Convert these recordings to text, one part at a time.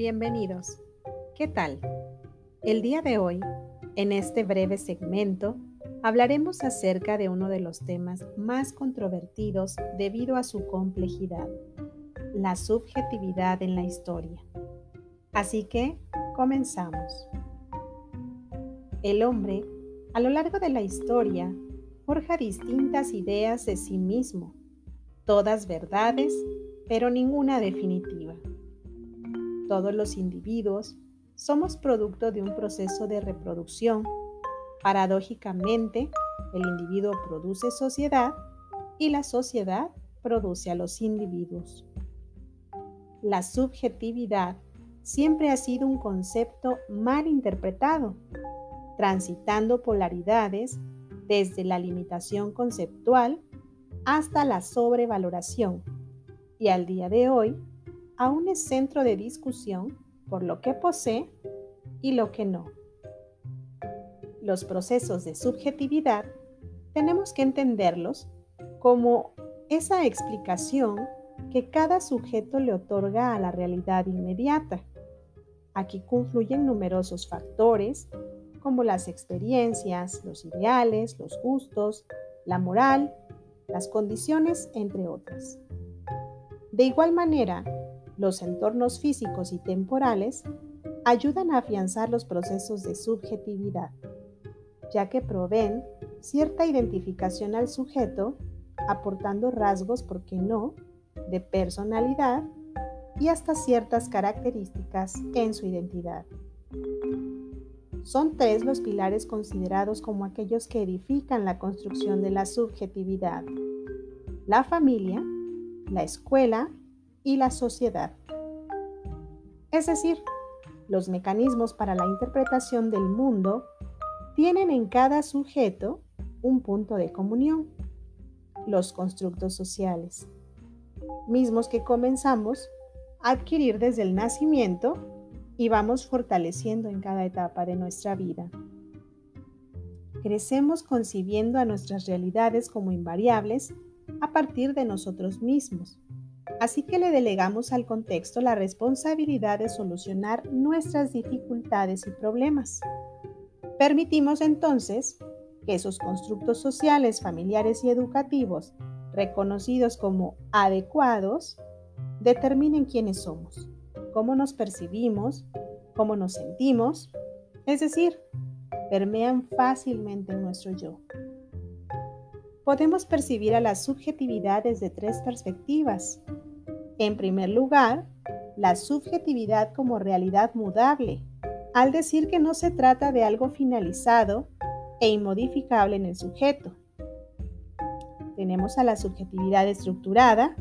Bienvenidos. ¿Qué tal? El día de hoy, en este breve segmento, hablaremos acerca de uno de los temas más controvertidos debido a su complejidad, la subjetividad en la historia. Así que, comenzamos. El hombre, a lo largo de la historia, forja distintas ideas de sí mismo, todas verdades, pero ninguna definitiva. Todos los individuos somos producto de un proceso de reproducción. Paradójicamente, el individuo produce sociedad y la sociedad produce a los individuos. La subjetividad siempre ha sido un concepto mal interpretado, transitando polaridades desde la limitación conceptual hasta la sobrevaloración, y al día de hoy aún es centro de discusión por lo que posee y lo que no. Los procesos de subjetividad tenemos que entenderlos como esa explicación que cada sujeto le otorga a la realidad inmediata. Aquí confluyen numerosos factores como las experiencias, los ideales, los gustos, la moral, las condiciones, entre otras. De igual manera, los entornos físicos y temporales ayudan a afianzar los procesos de subjetividad, ya que proveen cierta identificación al sujeto, aportando rasgos, ¿por qué no?, de personalidad y hasta ciertas características en su identidad. Son tres los pilares considerados como aquellos que edifican la construcción de la subjetividad. La familia, la escuela y la sociedad. Es decir, los mecanismos para la interpretación del mundo tienen en cada sujeto un punto de comunión, los constructos sociales, mismos que comenzamos a adquirir desde el nacimiento y vamos fortaleciendo en cada etapa de nuestra vida. Crecemos concibiendo a nuestras realidades como invariables a partir de nosotros mismos Así que le delegamos al contexto la responsabilidad de solucionar nuestras dificultades y problemas. Permitimos entonces que esos constructos sociales, familiares y educativos, reconocidos como adecuados, determinen quiénes somos, cómo nos percibimos, cómo nos sentimos, es decir, permean fácilmente en nuestro yo. Podemos percibir a la subjetividad desde tres perspectivas, en primer lugar, la subjetividad como realidad mudable, al decir que no se trata de algo finalizado e inmodificable en el sujeto. Tenemos a la subjetividad estructurada,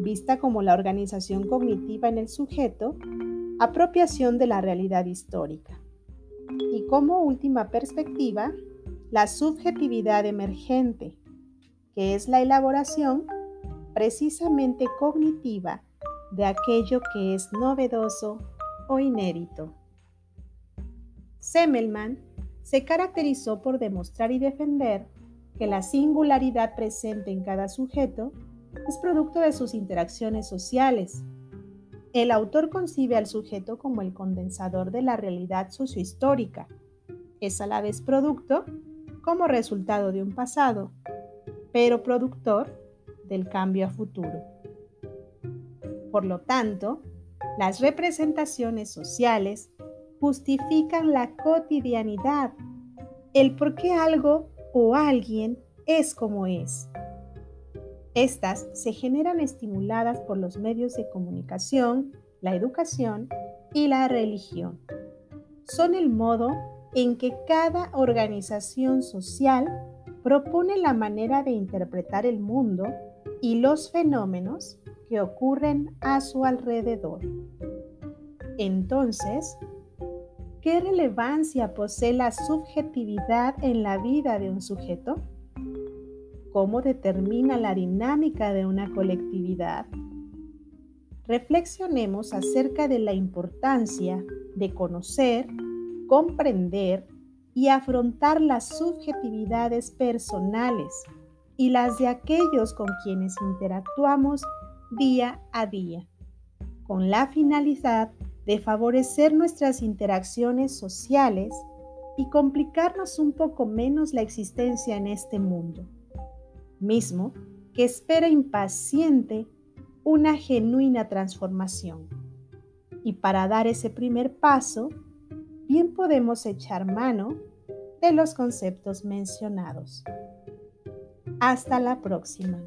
vista como la organización cognitiva en el sujeto, apropiación de la realidad histórica. Y como última perspectiva, la subjetividad emergente, que es la elaboración precisamente cognitiva de aquello que es novedoso o inédito. Semmelman se caracterizó por demostrar y defender que la singularidad presente en cada sujeto es producto de sus interacciones sociales. El autor concibe al sujeto como el condensador de la realidad sociohistórica. Es a la vez producto como resultado de un pasado, pero productor del cambio a futuro. Por lo tanto, las representaciones sociales justifican la cotidianidad, el por qué algo o alguien es como es. Estas se generan estimuladas por los medios de comunicación, la educación y la religión. Son el modo en que cada organización social propone la manera de interpretar el mundo y los fenómenos que ocurren a su alrededor. Entonces, ¿qué relevancia posee la subjetividad en la vida de un sujeto? ¿Cómo determina la dinámica de una colectividad? Reflexionemos acerca de la importancia de conocer, comprender y afrontar las subjetividades personales y las de aquellos con quienes interactuamos día a día, con la finalidad de favorecer nuestras interacciones sociales y complicarnos un poco menos la existencia en este mundo, mismo que espera impaciente una genuina transformación. Y para dar ese primer paso, bien podemos echar mano de los conceptos mencionados. Hasta la próxima.